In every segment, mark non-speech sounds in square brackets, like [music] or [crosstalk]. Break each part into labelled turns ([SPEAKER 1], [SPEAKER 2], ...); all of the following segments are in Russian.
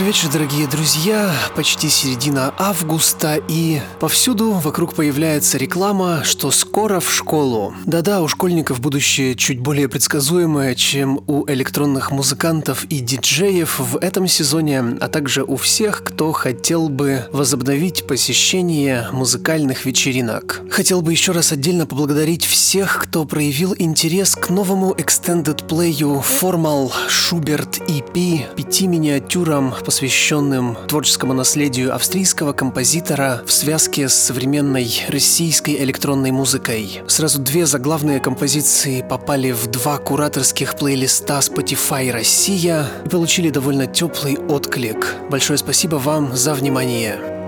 [SPEAKER 1] Добрый вечер, дорогие друзья. Почти середина августа, и повсюду вокруг появляется реклама, что скоро в школу. Да-да, у школьников будущее чуть более предсказуемое, чем у электронных музыкантов и диджеев в этом сезоне, а также у всех, кто хотел бы возобновить посещение музыкальных вечеринок. Хотел бы еще раз отдельно поблагодарить всех, кто проявил интерес к новому Extended Play Formal Schubert EP, пяти миниатюрам посвященным творческому наследию австрийского композитора в связке с современной российской электронной музыкой. Сразу две заглавные композиции попали в два кураторских плейлиста Spotify Россия и получили довольно теплый отклик. Большое спасибо вам за внимание.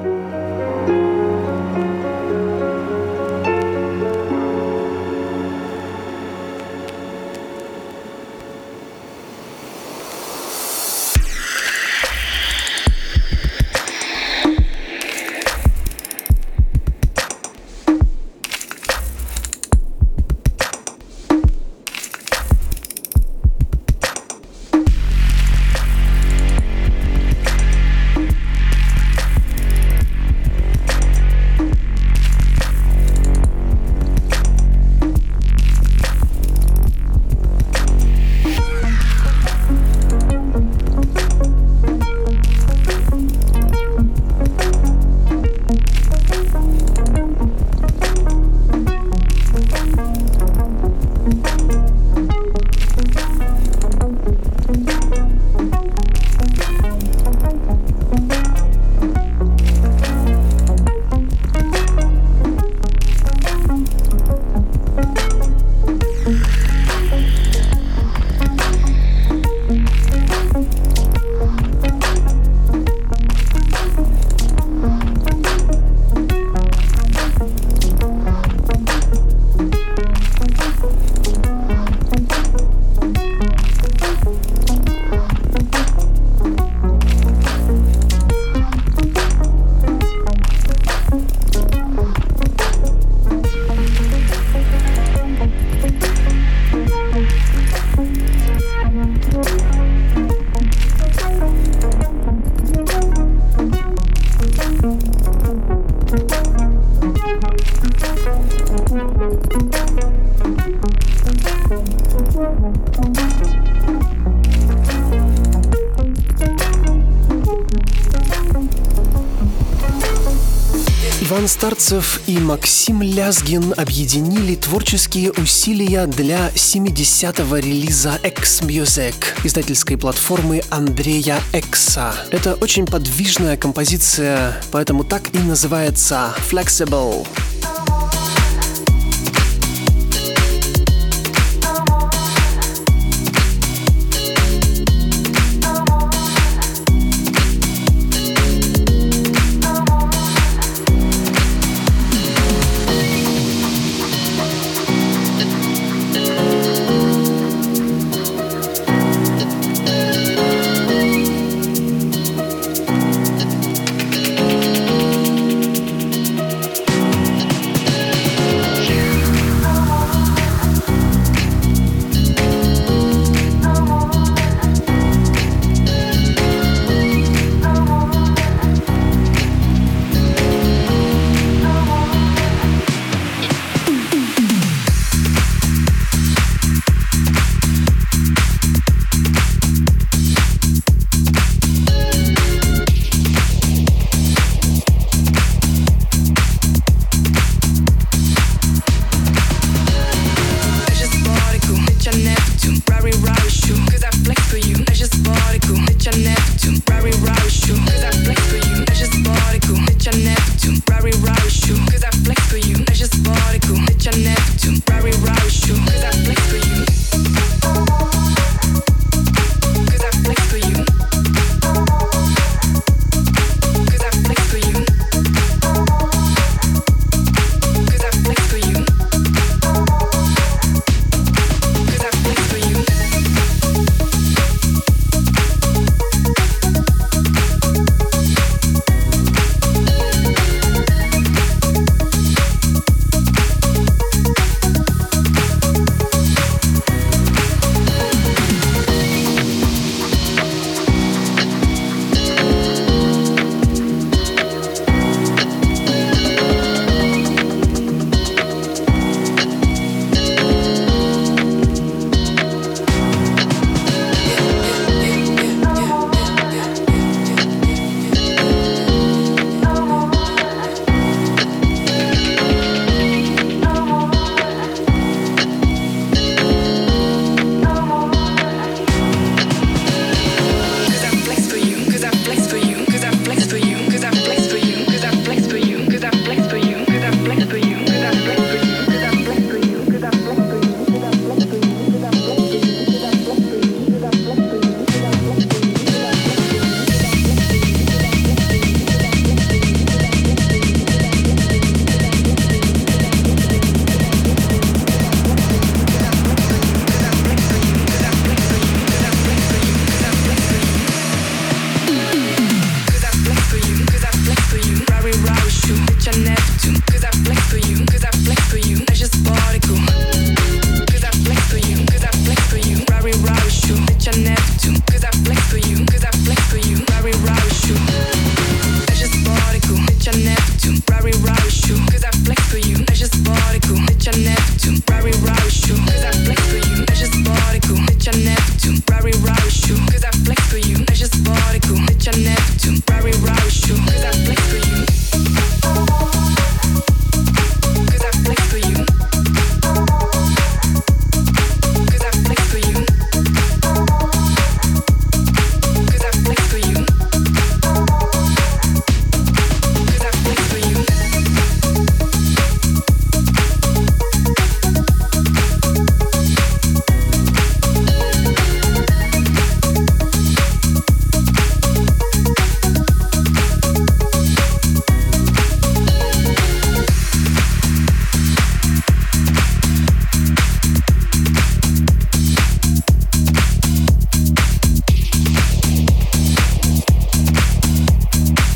[SPEAKER 1] Старцев и Максим Лязгин объединили творческие усилия для 70-го релиза X-Music издательской платформы Андрея Экса. Это очень подвижная композиция, поэтому так и называется Flexible.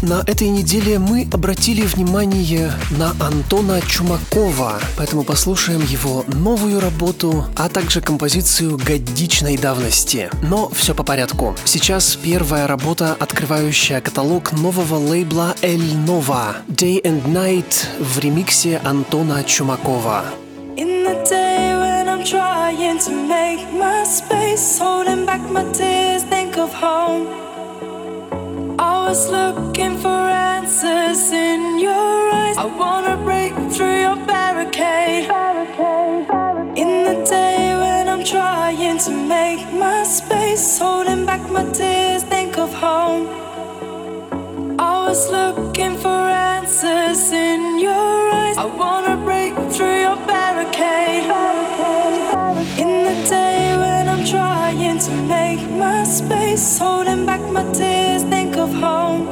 [SPEAKER 2] На этой неделе мы обратили внимание на Антона Чумакова, поэтому послушаем его новую работу, а также композицию годичной давности. Но все по порядку. Сейчас первая работа, открывающая каталог нового лейбла El Nova Day and Night в ремиксе Антона Чумакова. In the day when I'm trying to make my space, holding back my tears, think of home. Was looking for answers in your eyes. I wanna break through your barricade. In the day when I'm trying to make my space, holding back my tears, think of home. I was looking for answers in your eyes. I wanna break through your barricade. In the day trying to make my space, holding back my tears, think of home.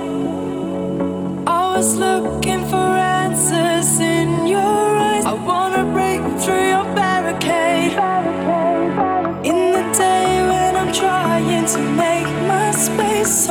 [SPEAKER 2] I was looking for answers in your eyes. I wanna break through your barricade. In the day when I'm trying to make my space,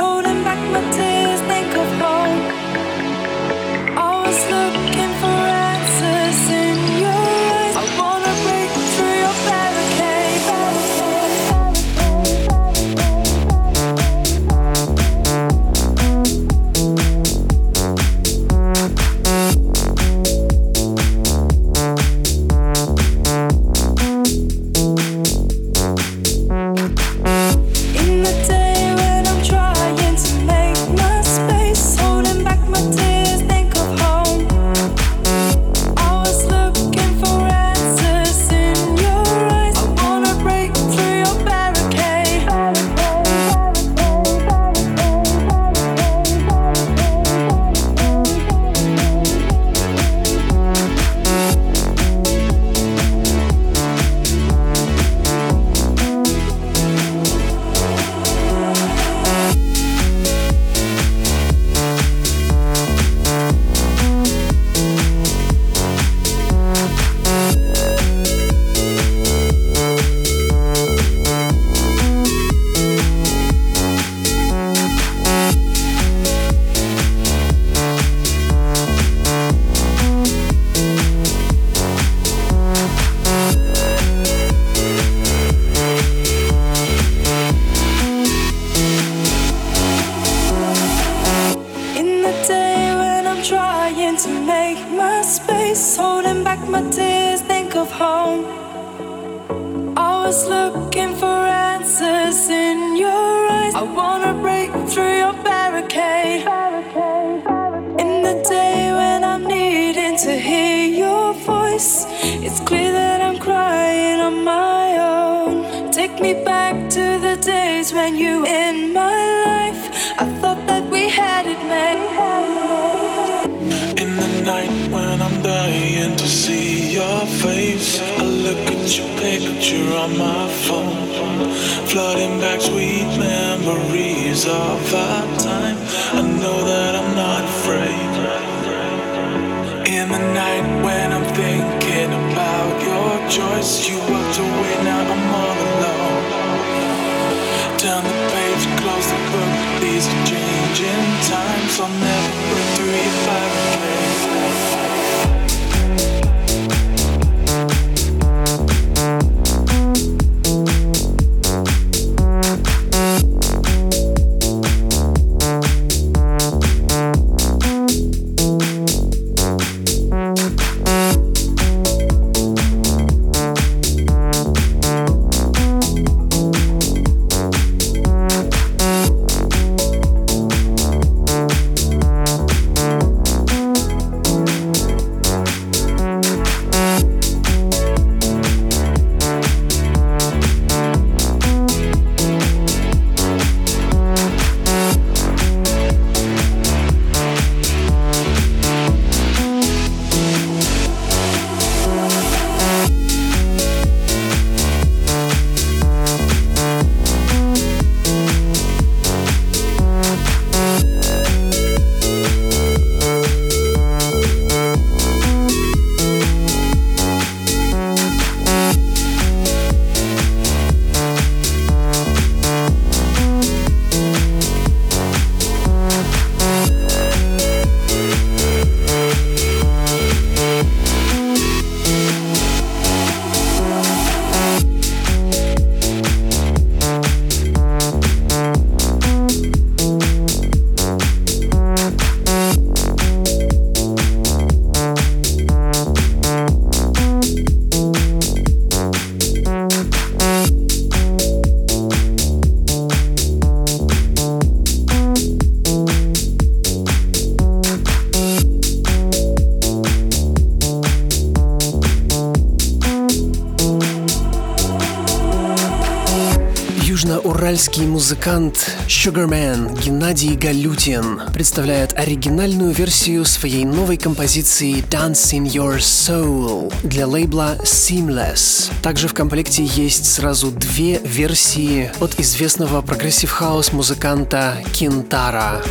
[SPEAKER 2] Turn the page, close the book. These are changing times. I'll never.
[SPEAKER 1] Южноуральский музыкант Sugarman Геннадий Галютин представляет оригинальную версию своей новой композиции Dance in Your Soul для лейбла Seamless. Также в комплекте есть сразу две версии от известного progressive house музыканта Кентара.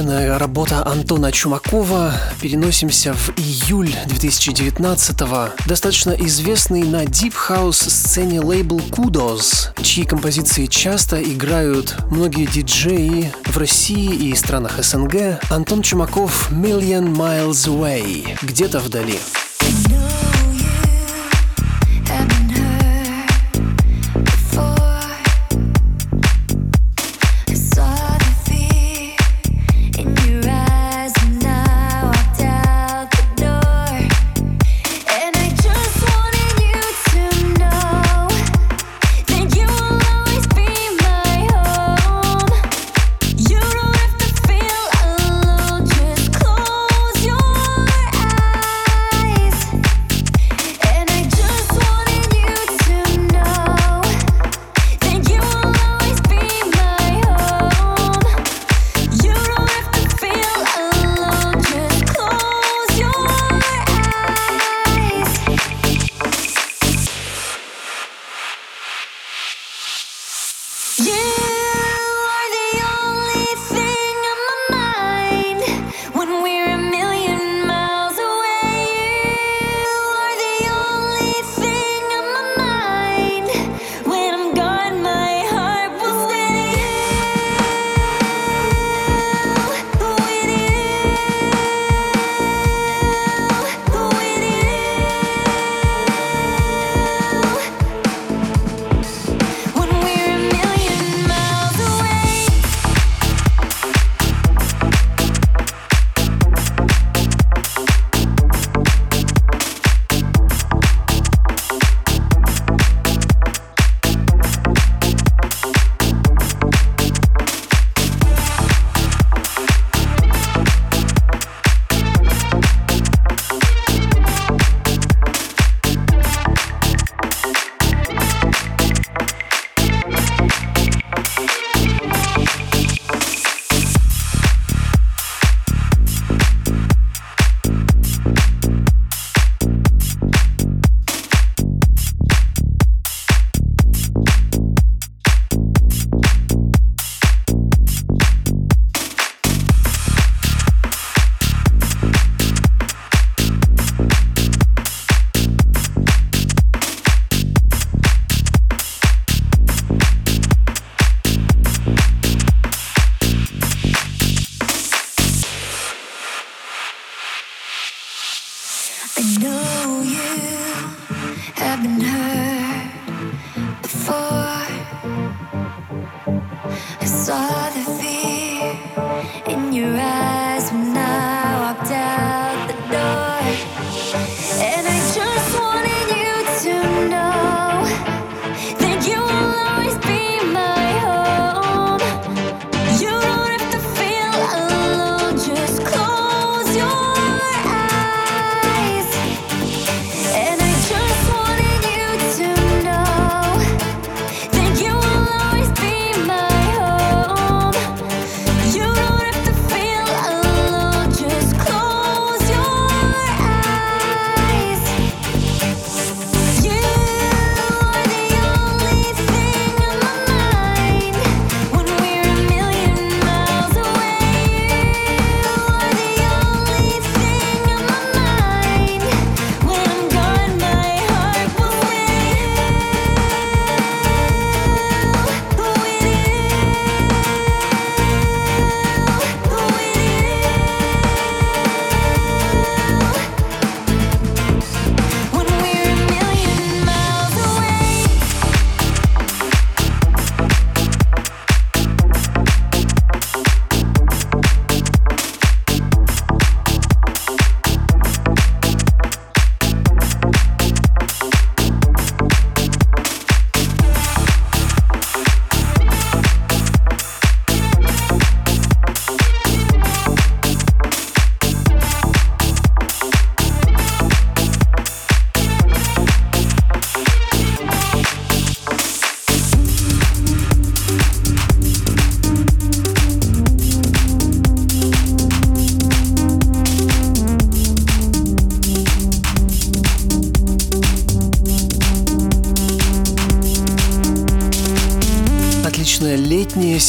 [SPEAKER 3] Обещанная работа Антона Чумакова. Переносимся в июль 2019-го. Достаточно известный на Deep House сцене лейбл Kudos, чьи композиции часто играют многие диджеи в России и странах СНГ. Антон Чумаков «Million Miles Away» где-то вдали.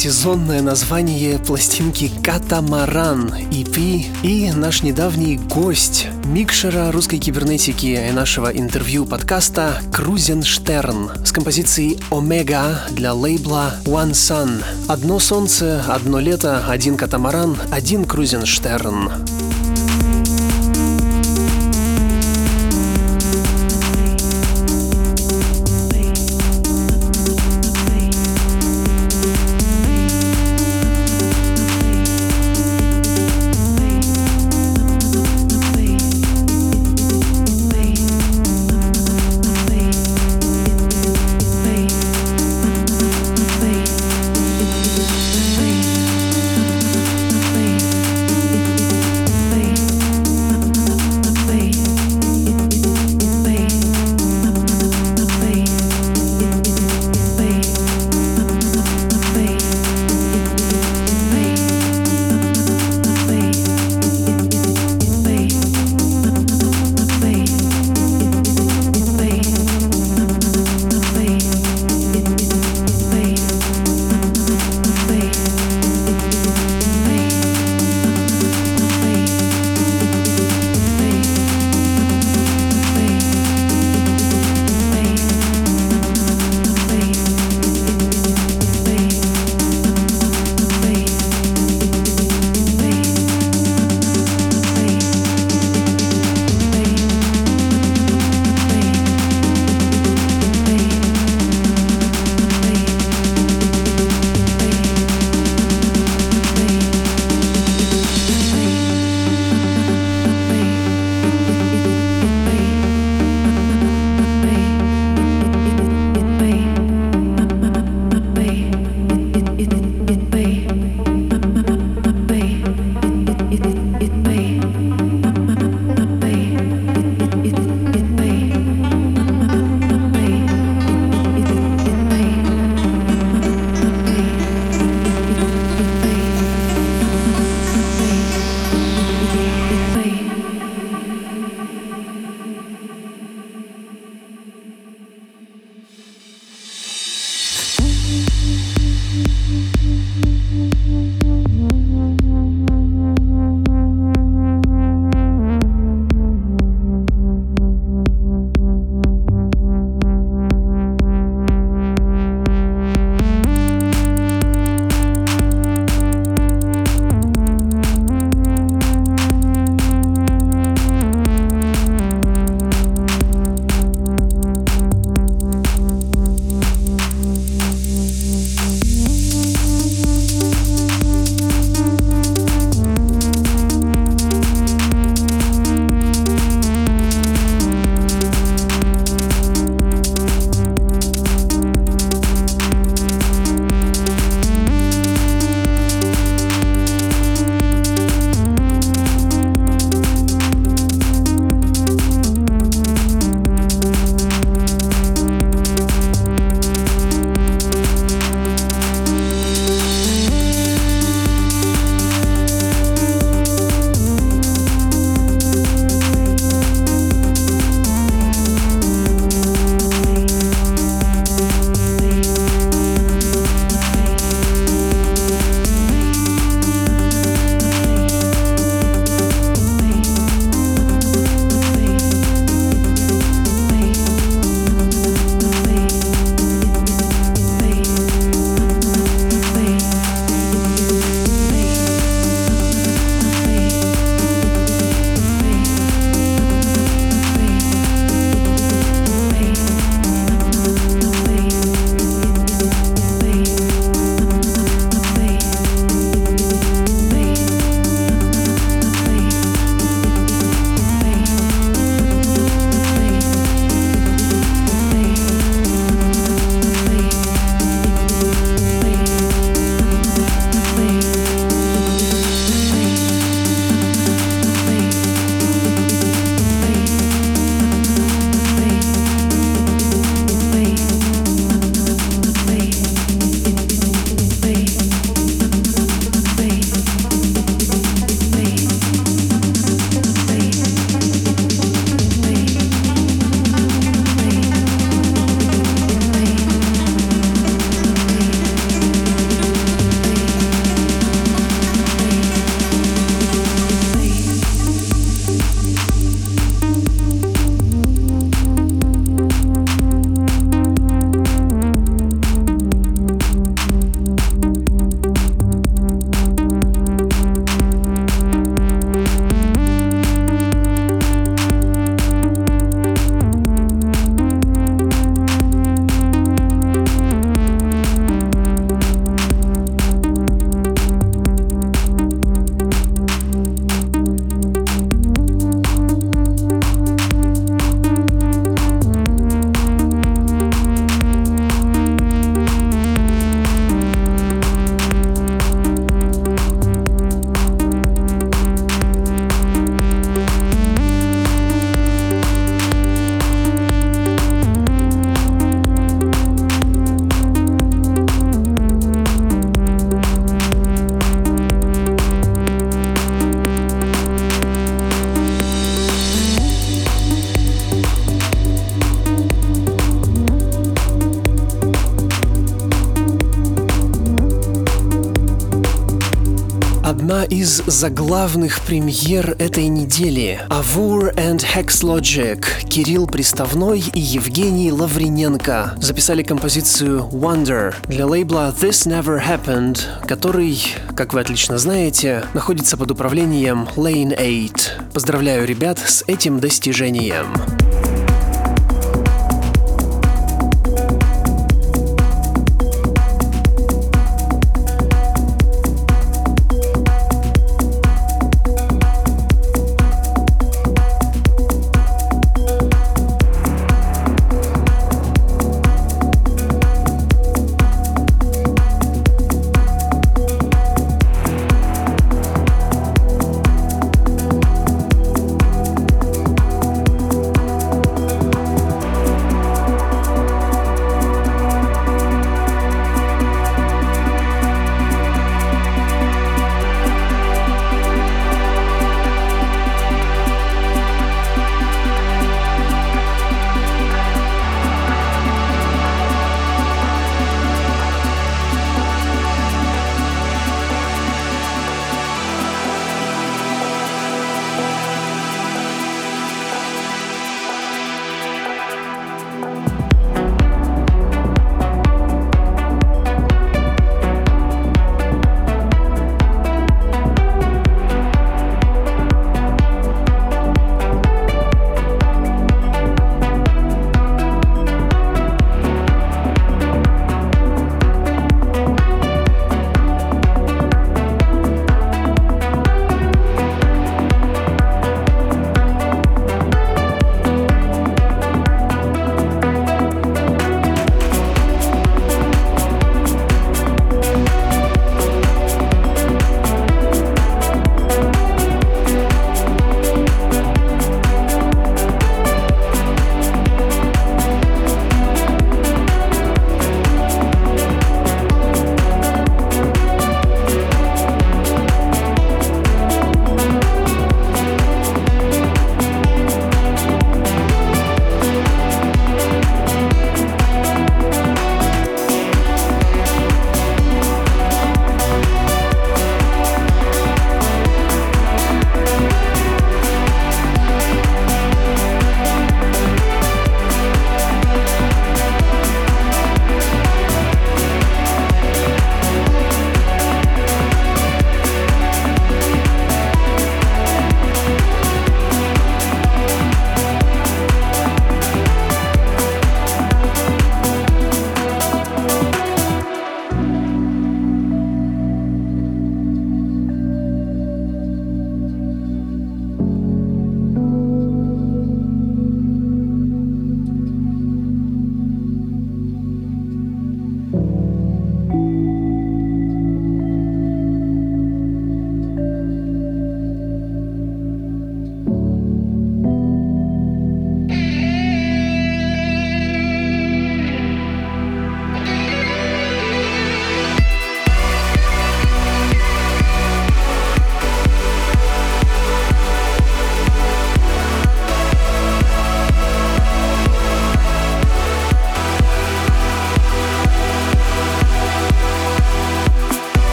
[SPEAKER 1] Сезонное название пластинки «Катамаран» EP и наш недавний гость микшера русской кибернетики и нашего интервью подкаста Крузенштерн с композицией «Омега» для лейбла One Sun. Одно солнце, одно лето, один катамаран, один Крузенштерн. одна из заглавных премьер этой недели. Авур and Hex Logic, Кирилл Приставной и Евгений Лавриненко записали композицию Wonder для лейбла This Never Happened, который, как вы отлично знаете, находится под управлением Lane 8. Поздравляю ребят с этим достижением.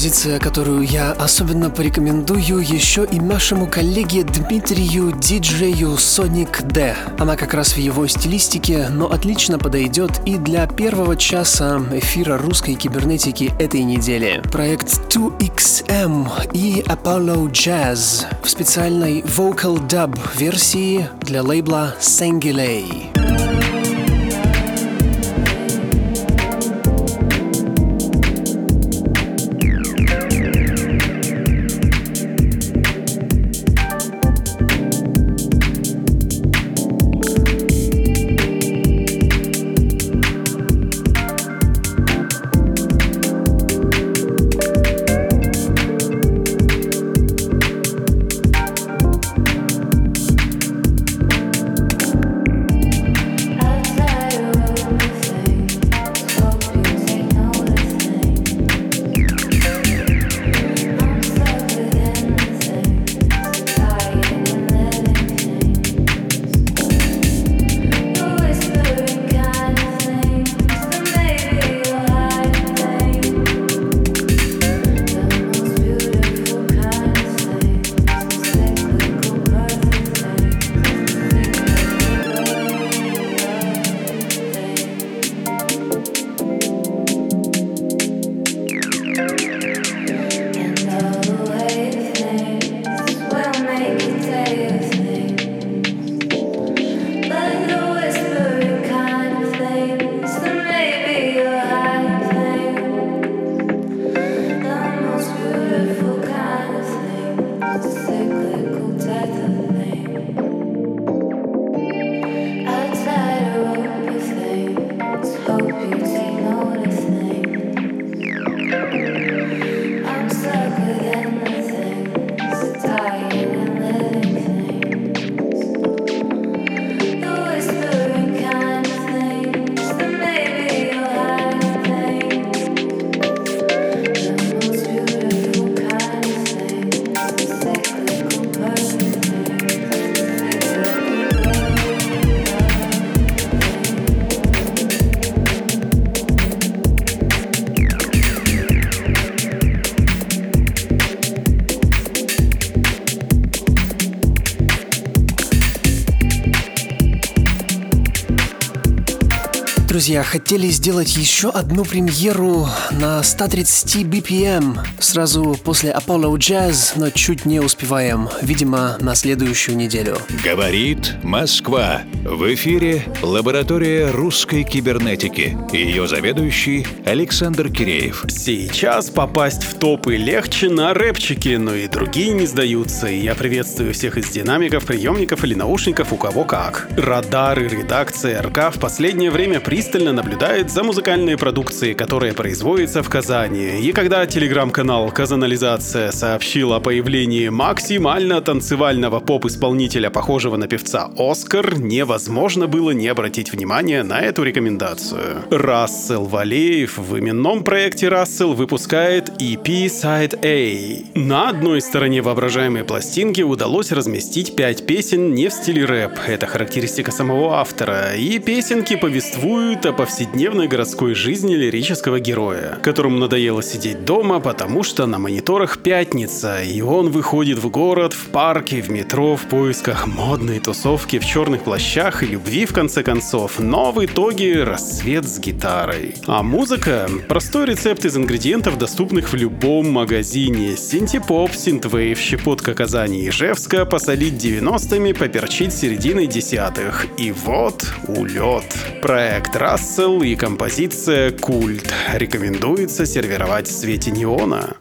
[SPEAKER 3] Композиция, которую я особенно порекомендую еще и нашему коллеге Дмитрию диджею Sonic D. Она как раз в его стилистике, но отлично подойдет и для первого часа эфира русской кибернетики этой недели. Проект 2XM и Apollo Jazz в специальной Vocal Dub версии для лейбла Sangilei. Друзья, хотели сделать еще одну премьеру на 130 BPM сразу после Apollo Jazz, но чуть не успеваем. Видимо, на следующую неделю.
[SPEAKER 4] Говорит Москва. В эфире лаборатория русской кибернетики. Ее заведующий Александр Киреев.
[SPEAKER 5] Сейчас попасть в топы легче на рэпчике, но и другие не сдаются. И я приветствую всех из динамиков, приемников или наушников, у кого как. Радар и редакция РК в последнее время пристально пристально наблюдает за музыкальной продукцией, которая производится в Казани. И когда телеграм-канал «Казанализация» сообщил о появлении максимально танцевального поп-исполнителя, похожего на певца Оскар, невозможно было не обратить внимание на эту рекомендацию. Рассел Валеев в именном проекте Рассел выпускает EP Side A. На одной стороне воображаемой пластинки удалось разместить пять песен не в стиле рэп, это характеристика самого автора, и песенки повествуют о повседневной городской жизни лирического героя, которому надоело сидеть дома, потому что на мониторах пятница, и он выходит в город, в парке, в метро в поисках модной тусовки в черных плащах и любви в конце концов, но в итоге рассвет с гитарой. А музыка — простой рецепт из ингредиентов, доступных в любом магазине. Синтепоп, синтвейв, щепотка Казани и Ижевска, посолить 90-ми, поперчить серединой десятых. И вот улет. Проект Рассел и композиция «Культ». Рекомендуется сервировать в свете неона.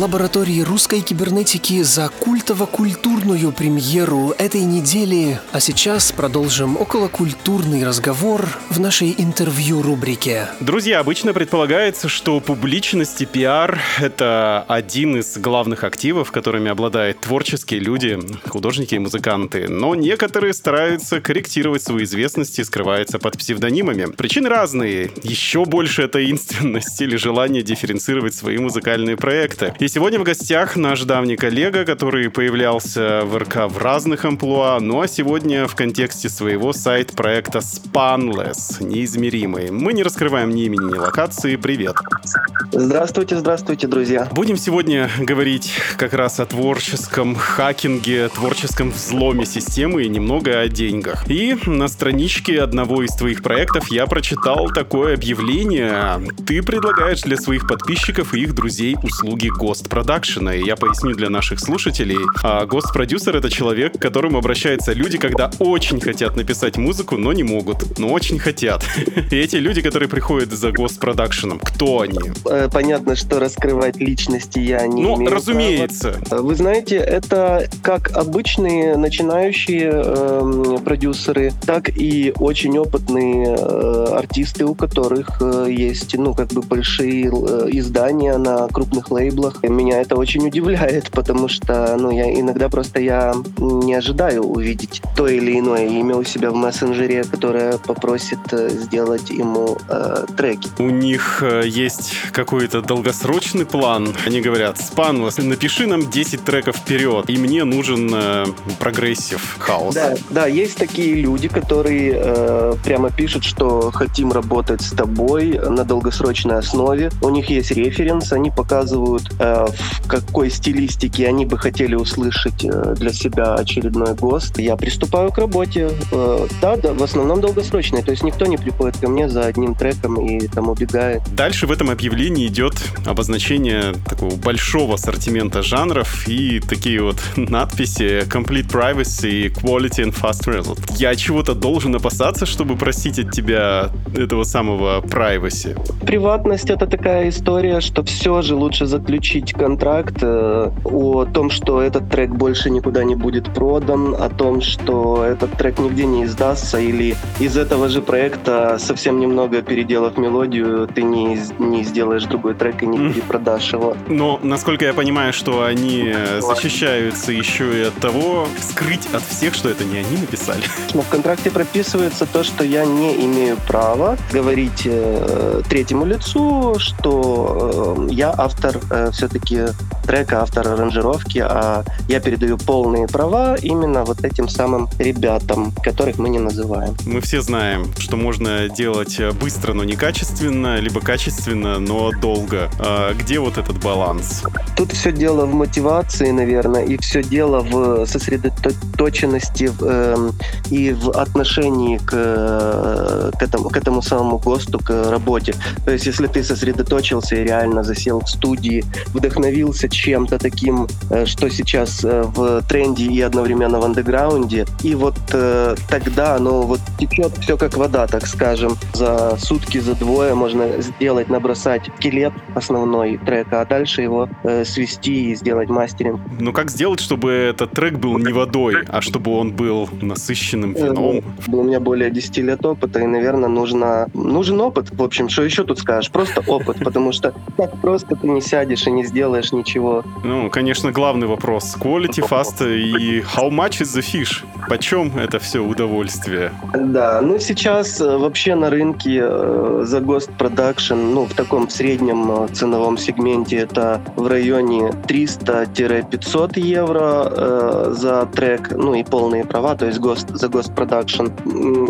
[SPEAKER 1] Лаборатории русской кибернетики за культово-культурную премьеру этой недели. А сейчас продолжим околокультурный разговор в нашей интервью-рубрике.
[SPEAKER 5] Друзья, обычно предполагается, что публичность и пиар — это один из главных активов, которыми обладают творческие люди, художники и музыканты. Но некоторые стараются корректировать свою известность и скрываются под псевдонимами. Причины разные. Еще больше таинственность или желание дифференцировать свои музыкальные проекты. И сегодня в гостях наш давний коллега, который появлялся в РК в разных амплуа, ну а сегодня в контексте своего сайт-проекта Spanless, неизмеримый. Мы не раскрываем ни имени, ни локации. Привет.
[SPEAKER 6] Здравствуйте, здравствуйте, друзья.
[SPEAKER 5] Будем сегодня говорить как раз о творческом хакинге, творческом взломе системы и немного о деньгах. И на страничке одного из твоих проектов я прочитал такое объявление. Ты предлагаешь для своих подписчиков и их друзей услуги гост-продакшена. И я поясню для наших слушателей. А гост-продюсер — это человек, к которому обращаются люди, когда очень хотят написать музыку, но не могут. Но очень хотят. И эти люди, которые приходят за гост-продакшеном, кто они?
[SPEAKER 6] Э, Понятно, что раскрывать личности я не
[SPEAKER 5] Ну,
[SPEAKER 6] имею
[SPEAKER 5] разумеется.
[SPEAKER 6] права. Вы знаете, это как обычные начинающие эм, продюсеры, так и очень опытные э, артисты, у которых э, есть, ну, как бы большие э, издания на крупных лейблах. Меня это очень удивляет, потому что, ну, я иногда просто я не ожидаю увидеть то или иное имя у себя в мессенджере, которое попросит э, сделать ему э, треки.
[SPEAKER 5] У них э, есть какой-то долгосрочный план. Они говорят, Спанлос, напиши нам 10 треков вперед, и мне нужен э, progressive house.
[SPEAKER 6] Да, да, есть такие люди, которые э, прямо пишут, что хотим работать с тобой на долгосрочной основе. У них есть референс, они показывают, э, в какой стилистике они бы хотели услышать э, для себя очередной ghost. Я приступаю к работе. Э, да, да, в основном долгосрочной. То есть никто не приходит ко мне за одним треком и там убегает.
[SPEAKER 5] Дальше в этом объявлении идет обозначение такого большого ассортимента жанров и такие вот [laughs] надписи Complete Privacy, Quality and Fast Result. Я чего-то должен опасаться, чтобы просить от тебя этого самого privacy.
[SPEAKER 6] Приватность это такая история, что все же лучше заключить контракт э, о том, что этот трек больше никуда не будет продан, о том, что этот трек нигде не издастся, или из этого же проекта совсем немного переделав мелодию, ты не, не сделаешь другой трек и не перепродашь его.
[SPEAKER 5] Но, насколько я понимаю, что они э, защищаются еще и от того, скрыть от всех, что это не они написали.
[SPEAKER 6] Но в контракте прописывается то, что я не имею права говорить э, третьему лицу, что э, я автор все-таки трека, автор аранжировки, а я передаю полные права именно вот этим самым ребятам, которых мы не называем.
[SPEAKER 5] Мы все знаем, что можно делать э, быстро, но не качественно, либо качественно, но долго. А где вот этот баланс?
[SPEAKER 6] Тут все дело в мотивации, наверное, и все дело в сосредоточенности эм, и в отношении к, э, к, этому, к этому самому ГОСТу, к работе. То есть, если ты сосредоточился и реально засел в студии, вдохновился чем-то таким, э, что сейчас э, в тренде и одновременно в андеграунде, и вот э, тогда оно вот течет все как вода, так скажем. За сутки, за двое можно сделать, набросать скелет основной трека, а дальше его э, свести и сделать мастеринг.
[SPEAKER 5] Ну как сделать, чтобы этот трек был не водой, а чтобы он был насыщенным вином?
[SPEAKER 6] У меня более 10 лет опыта, и, наверное, нужно, нужен опыт. В общем, что еще тут скажешь? Просто опыт, потому что так просто ты не сядешь и не сделаешь ничего.
[SPEAKER 5] Ну, конечно, главный вопрос. Quality, fast и how much is the fish? Почем это все удовольствие?
[SPEAKER 6] Да, ну сейчас э, вообще на рынке э, за Ghost Production, ну в таком среднем э, ценовом сегменте это в районе 300-500 евро за трек, ну и полные права, то есть Ghost, за Ghost Production.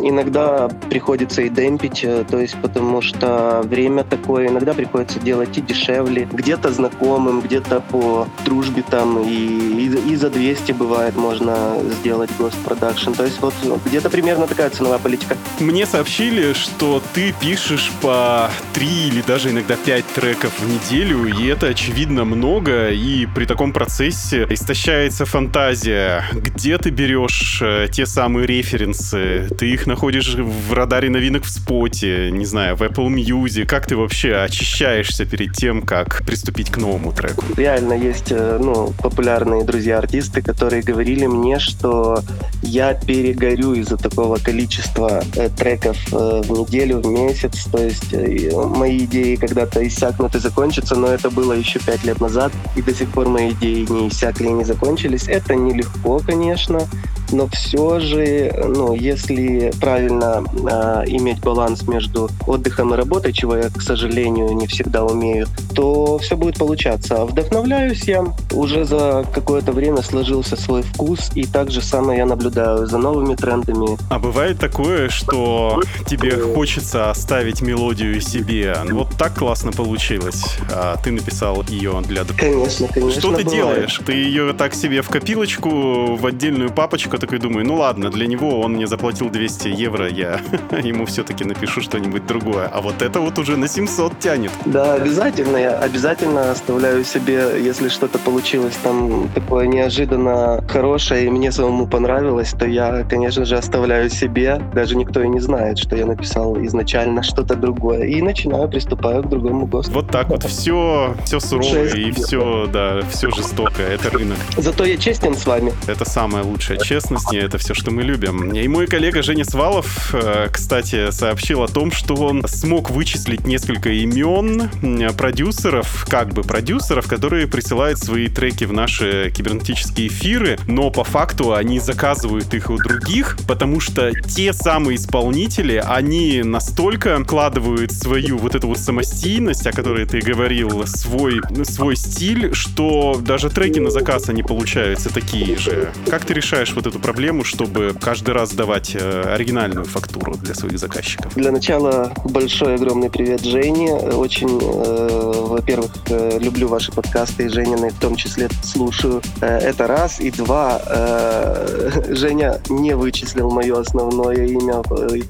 [SPEAKER 6] Иногда приходится и демпить, то есть потому что время такое, иногда приходится делать и дешевле, где-то знакомым, где-то по дружбе там и, и, и за 200 бывает можно сделать Ghost Production. То есть вот где-то примерно такая ценовая политика.
[SPEAKER 5] Мне сообщили, что ты пишешь по три или даже иногда пять треков в неделю, и это, очевидно, много, и при таком процессе истощается фантазия. Где ты берешь э, те самые референсы? Ты их находишь в радаре новинок в споте, не знаю, в Apple Music. Как ты вообще очищаешься перед тем, как приступить к новому треку?
[SPEAKER 6] Реально есть э, ну, популярные друзья-артисты, которые говорили мне, что я перегорю из-за такого количества э, треков э, в неделю, в месяц. То есть э, мои идеи когда-то иссякнут и закончатся, но это было еще пять лет назад, и до сих пор мои идеи не иссякли и не закончились. Это нелегко, конечно, но все же, ну, если правильно э, иметь баланс между отдыхом и работой, чего я, к сожалению, не всегда умею, то все будет получаться. А Вдохновляюсь я, уже за какое-то время сложился свой вкус, и так же самое я наблюдаю за новыми трендами.
[SPEAKER 5] А бывает такое, что тебе хочется оставить мелодию себе. Ну, Вот так классно получилось. А ты написал ее для
[SPEAKER 6] Конечно, конечно.
[SPEAKER 5] Что ты
[SPEAKER 6] бывает.
[SPEAKER 5] делаешь? Ты ее так себе в копилочку, в отдельную папочку, такой думаю, ну ладно, для него он мне заплатил 200 евро, я [laughs] ему все-таки напишу что-нибудь другое. А вот это вот уже на 700 тянет.
[SPEAKER 6] Да, обязательно. Я обязательно оставляю себе, если что-то получилось там такое неожиданно хорошее и мне самому понравилось, то я, конечно же, оставляю себе. Даже никто и не знает, что я написал изначально что-то другое. И начинаю, приступаю к другому ГОСТу.
[SPEAKER 5] Вот так вот все, все сурово и все, да, все жестоко. Это рынок.
[SPEAKER 6] Зато я честен с вами.
[SPEAKER 5] Это самая лучшая честность, и это все, что мы любим. И мой коллега Женя Свалов, э, кстати, сообщил о том, что он смог вычислить несколько имен продюсеров, как бы продюсеров, которые присылают свои треки в наши кибернетические эфиры, но по факту они заказывают их у других, потому что те самые исполнители, они настолько вкладывают свою вот эту вот самостийность, о которой ты говорил, свой, свой стиль, что даже треки на заказ, они получаются такие же. Как ты решаешь вот эту проблему, чтобы каждый раз давать э, оригинальную фактуру для своих заказчиков?
[SPEAKER 6] Для начала большой огромный привет Жене. Очень, э, во-первых, э, люблю ваши подкасты и Женины в том числе слушаю. Э, это раз. И два, э, [laughs] Женя не вычислил мое основное имя.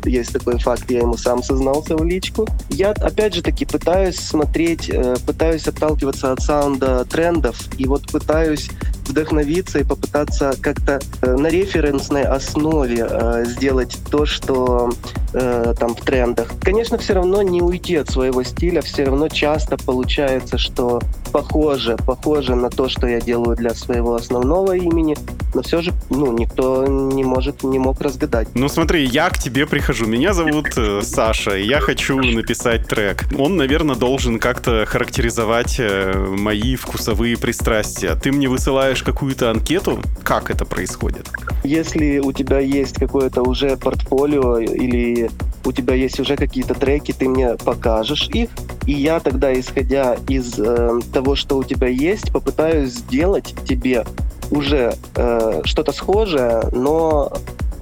[SPEAKER 6] Есть такой факт, я ему сам сознался в личку. Я, опять же таки, пытаюсь смотреть, пытаюсь отталкиваться от саунда трендов и вот пытаюсь вдохновиться и попытаться как-то э, на референсной основе э, сделать то, что э, там в трендах. Конечно, все равно не уйти от своего стиля, все равно часто получается, что похоже, похоже на то, что я делаю для своего основного имени, но все же, ну, никто не может, не мог разгадать.
[SPEAKER 5] Ну смотри, я к тебе прихожу. Меня зовут Саша, и я хочу написать трек. Он, наверное, должен как-то характеризовать мои вкусовые пристрастия. Ты мне высылаешь какую-то анкету? Как это происходит?
[SPEAKER 6] Если у тебя есть какое-то уже портфолио или у тебя есть уже какие-то треки, ты мне покажешь их, и я тогда, исходя из э, того, что у тебя есть, попытаюсь сделать тебе уже э, что-то схожее, но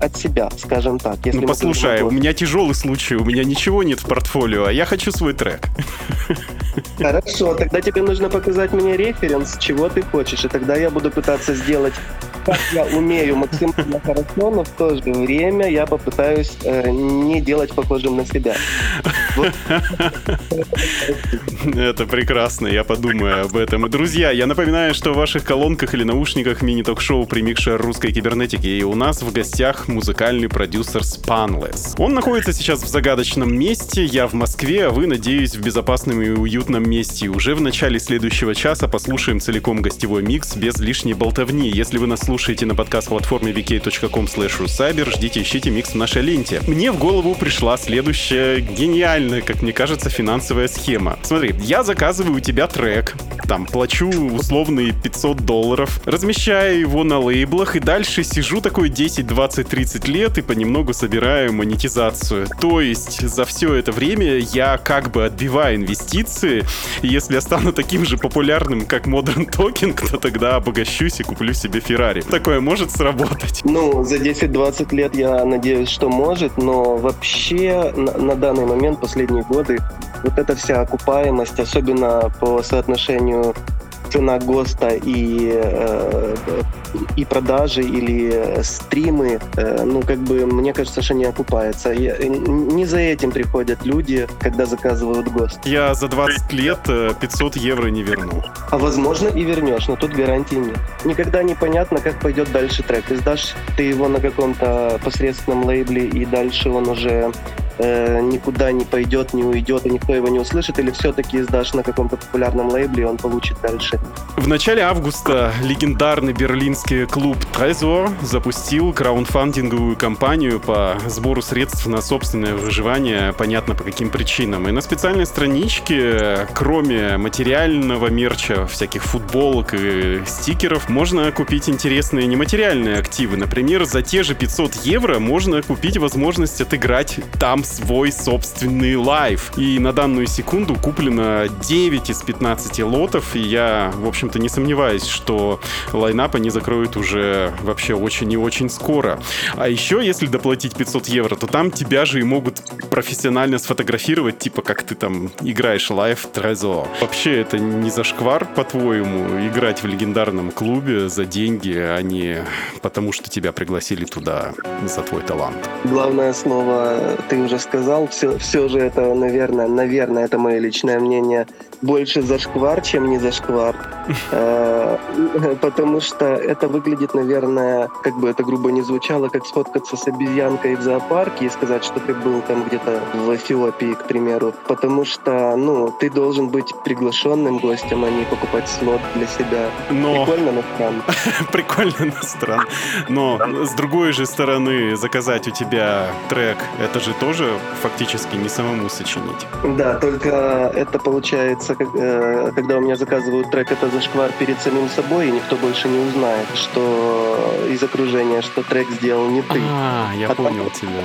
[SPEAKER 6] от себя, скажем так. Если
[SPEAKER 5] ну послушай, у меня тяжелый случай, у меня ничего нет в портфолио, а я хочу свой трек. [laughs]
[SPEAKER 6] Хорошо, тогда тебе нужно показать мне референс, чего ты хочешь, и тогда я буду пытаться сделать как я умею максимально хорошо, но в то же время я попытаюсь э, не делать похожим на себя.
[SPEAKER 5] Это прекрасно, я подумаю об этом. Друзья, я напоминаю, что в ваших колонках или наушниках мини-ток-шоу «Примикшер русской кибернетики» и у нас в гостях музыкальный продюсер Spanless. Он находится сейчас в загадочном месте, я в Москве, а вы, надеюсь, в безопасном и уютном месте. Уже в начале следующего часа послушаем целиком гостевой микс без лишней болтовни. Если вы нас слушаете на подкаст-платформе vk.com russcyber, ждите, ищите микс в нашей ленте. Мне в голову пришла следующая гениальная, как мне кажется, финансовая схема. Смотри, я заказываю у тебя трек, там, плачу условные 500 долларов, размещаю его на лейблах и дальше сижу такой 10, 20, 30 лет и понемногу собираю монетизацию. То есть за все это время я как бы отбиваю инвестиции, и если я стану таким же популярным, как Modern Talking, то тогда обогащусь и куплю себе Феррари. Такое может сработать.
[SPEAKER 6] Ну, за 10-20 лет я надеюсь, что может, но вообще на, на данный момент, последние годы, вот эта вся окупаемость, особенно по соотношению цена ГОСТа и, э, и продажи или э, стримы, э, ну, как бы, мне кажется, что не окупается. Я- не за этим приходят люди, когда заказывают ГОСТ.
[SPEAKER 5] Я за 20 лет э, 500 евро не верну.
[SPEAKER 6] А возможно и вернешь, но тут гарантии нет. Никогда не понятно, как пойдет дальше трек. Издашь ты его на каком-то посредственном лейбле, и дальше он уже э, никуда не пойдет, не уйдет, и никто его не услышит, или все-таки издашь на каком-то популярном лейбле, и он получит дальше.
[SPEAKER 5] В начале августа легендарный берлинский клуб Tresor запустил краудфандинговую кампанию по сбору средств на собственное выживание, понятно по каким причинам. И на специальной страничке, кроме материального мерча, всяких футболок и стикеров, можно купить интересные нематериальные активы. Например, за те же 500 евро можно купить возможность отыграть там свой собственный live. И на данную секунду куплено 9 из 15 лотов, и я, в общем-то, не сомневаюсь, что line-up они закроют уже вообще очень и очень скоро. А еще, если доплатить 500 евро, то там тебя же и могут профессионально сфотографировать, типа как ты там играешь live в Tresor. Вообще это не зашквар, по-твоему, играть в легендарном клубе за деньги, а не потому, что тебя пригласили туда за твой талант.
[SPEAKER 6] Главное слово ты уже сказал. Все, все же это, наверное, наверное, это мое личное мнение, больше зашквар, чем не зашквар. [laughs] Э, Потому что это выглядит, наверное, как бы это грубо не звучало, как сфоткаться с обезьянкой в зоопарке и сказать, что ты был там где-то в Эфиопии, к примеру. Потому что, ну, ты должен быть приглашенным гостем, а не покупать слот для себя.
[SPEAKER 5] Но...
[SPEAKER 6] Прикольно, но странно. [laughs]
[SPEAKER 5] Прикольно на стран. Но с другой же стороны, заказать у тебя трек, это же тоже фактически не самому сочинить.
[SPEAKER 6] Да, только это получается, э, когда у меня заказывают трек, это зашквар перед самим собой, и никто больше не узнает, что из окружения, что трек сделал не ты.
[SPEAKER 5] А, я
[SPEAKER 6] А
[SPEAKER 5] понял тебя.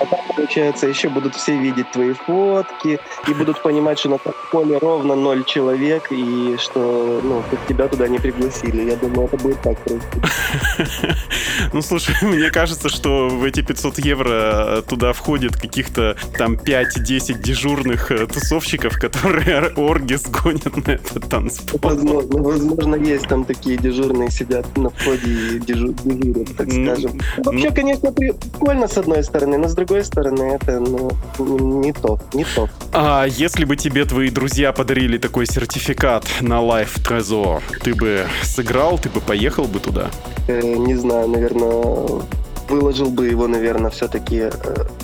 [SPEAKER 6] А там, получается, еще будут все видеть твои фотки и будут понимать, что на поле ровно ноль человек, и что ну, тебя туда не пригласили. Я думаю, это будет так происходить. [laughs]
[SPEAKER 5] Ну, слушай, [laughs] мне кажется, что в эти 500 евро туда входит каких-то там 5-10 дежурных э, тусовщиков, которые орги сгонят на этот танцпол.
[SPEAKER 6] Возможно, возможно, есть там такие дежурные сидят на входе и дежу- дежурят, так
[SPEAKER 5] Ну,
[SPEAKER 6] скажем. Вообще, конечно, прикольно с одной стороны, но с другой стороны, это ну, не то, не то.
[SPEAKER 5] А если бы тебе твои друзья подарили такой сертификат на Life Trezor, ты бы сыграл, ты бы поехал бы туда?
[SPEAKER 6] Э, не знаю, наверное, выложил бы его, наверное, все-таки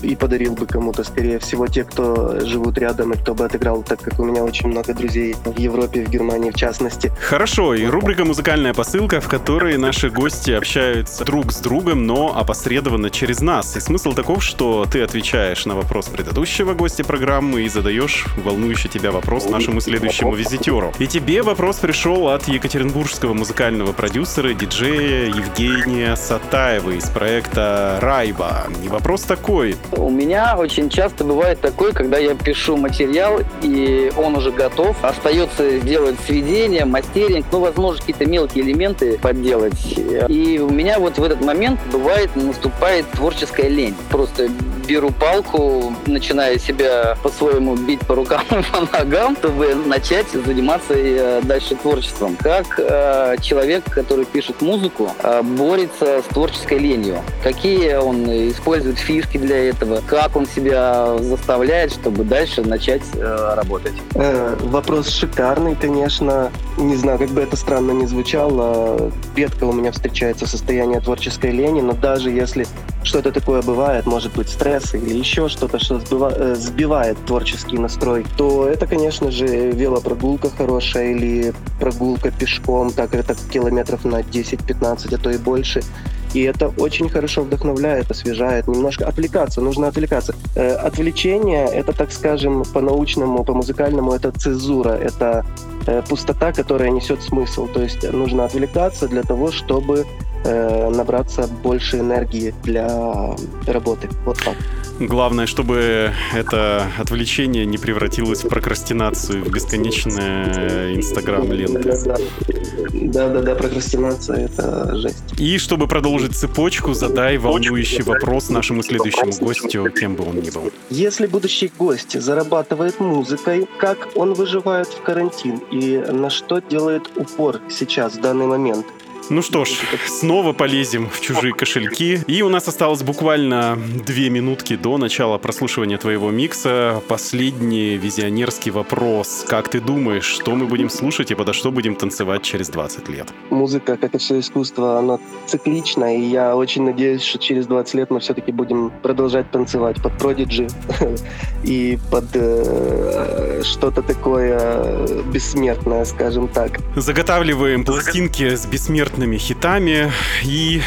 [SPEAKER 6] и подарил бы кому-то, скорее всего, те, кто живут рядом и кто бы отыграл, так как у меня очень много друзей в Европе, в Германии в частности.
[SPEAKER 5] Хорошо, и рубрика «Музыкальная посылка», в которой наши гости общаются друг с другом, но опосредованно через нас. И смысл таков, что ты отвечаешь на вопрос предыдущего гостя программы и задаешь волнующий тебя вопрос нашему следующему визитеру. И тебе вопрос пришел от екатеринбургского музыкального продюсера, диджея Евгения Сатаева из проекта «Райба». И вопрос такой.
[SPEAKER 7] У меня очень часто бывает такое, когда я пишу материал, и он уже готов. Остается сделать сведение, мастеринг, ну, возможно, какие-то мелкие элементы подделать. И у меня вот в этот момент бывает, наступает творческая лень. Просто беру палку, начинаю себя по-своему бить по рукам [laughs] и по ногам, чтобы начать заниматься э, дальше творчеством. Как э, человек, который пишет музыку, э, борется с творческой ленью? Какие он использует фишки для этого? Как он себя заставляет, чтобы дальше начать э, работать?
[SPEAKER 6] Э, вопрос шикарный, конечно. Не знаю, как бы это странно не звучало, редко у меня встречается состояние творческой лени, но даже если что-то такое бывает, может быть стресс или еще что-то, что э, сбивает творческий настрой, то это, конечно же, велопрогулка хорошая или прогулка пешком, так это километров на 10-15, а то и больше. И это очень хорошо вдохновляет, освежает, немножко отвлекаться, нужно отвлекаться. Э, отвлечение — это, так скажем, по-научному, по-музыкальному, это цезура, это э, пустота, которая несет смысл. То есть нужно отвлекаться для того, чтобы э, набраться больше энергии для работы. Вот так.
[SPEAKER 5] Главное, чтобы это отвлечение не превратилось в прокрастинацию, в бесконечное инстаграм-ленты.
[SPEAKER 6] Да-да-да, прокрастинация — это жесть.
[SPEAKER 5] И чтобы продолжить цепочку, задай волнующий вопрос нашему следующему гостю, кем бы он ни был.
[SPEAKER 6] Если будущий гость зарабатывает музыкой, как он выживает в карантин и на что делает упор сейчас, в данный момент?
[SPEAKER 5] Ну что ж, снова полезем в чужие кошельки. И у нас осталось буквально две минутки до начала прослушивания твоего микса. Последний визионерский вопрос. Как ты думаешь, что мы будем слушать и подо что будем танцевать через 20 лет?
[SPEAKER 6] Музыка, как и все искусство, она циклична, и я очень надеюсь, что через 20 лет мы все-таки будем продолжать танцевать под Prodigy [laughs] и под э, что-то такое бессмертное, скажем так.
[SPEAKER 5] Заготавливаем пластинки с бессмертными хитами и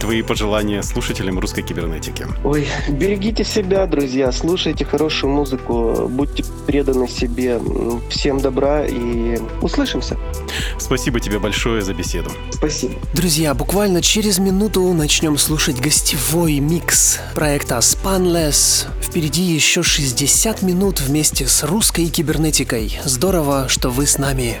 [SPEAKER 5] твои пожелания слушателям русской кибернетики.
[SPEAKER 6] Ой, берегите себя, друзья, слушайте хорошую музыку, будьте преданы себе. Всем добра и услышимся.
[SPEAKER 5] Спасибо тебе большое за беседу.
[SPEAKER 6] Спасибо.
[SPEAKER 1] Друзья, буквально через минуту начнем слушать гостевой микс проекта Spanless. Впереди еще 60 минут вместе с русской кибернетикой. Здорово, что вы с нами.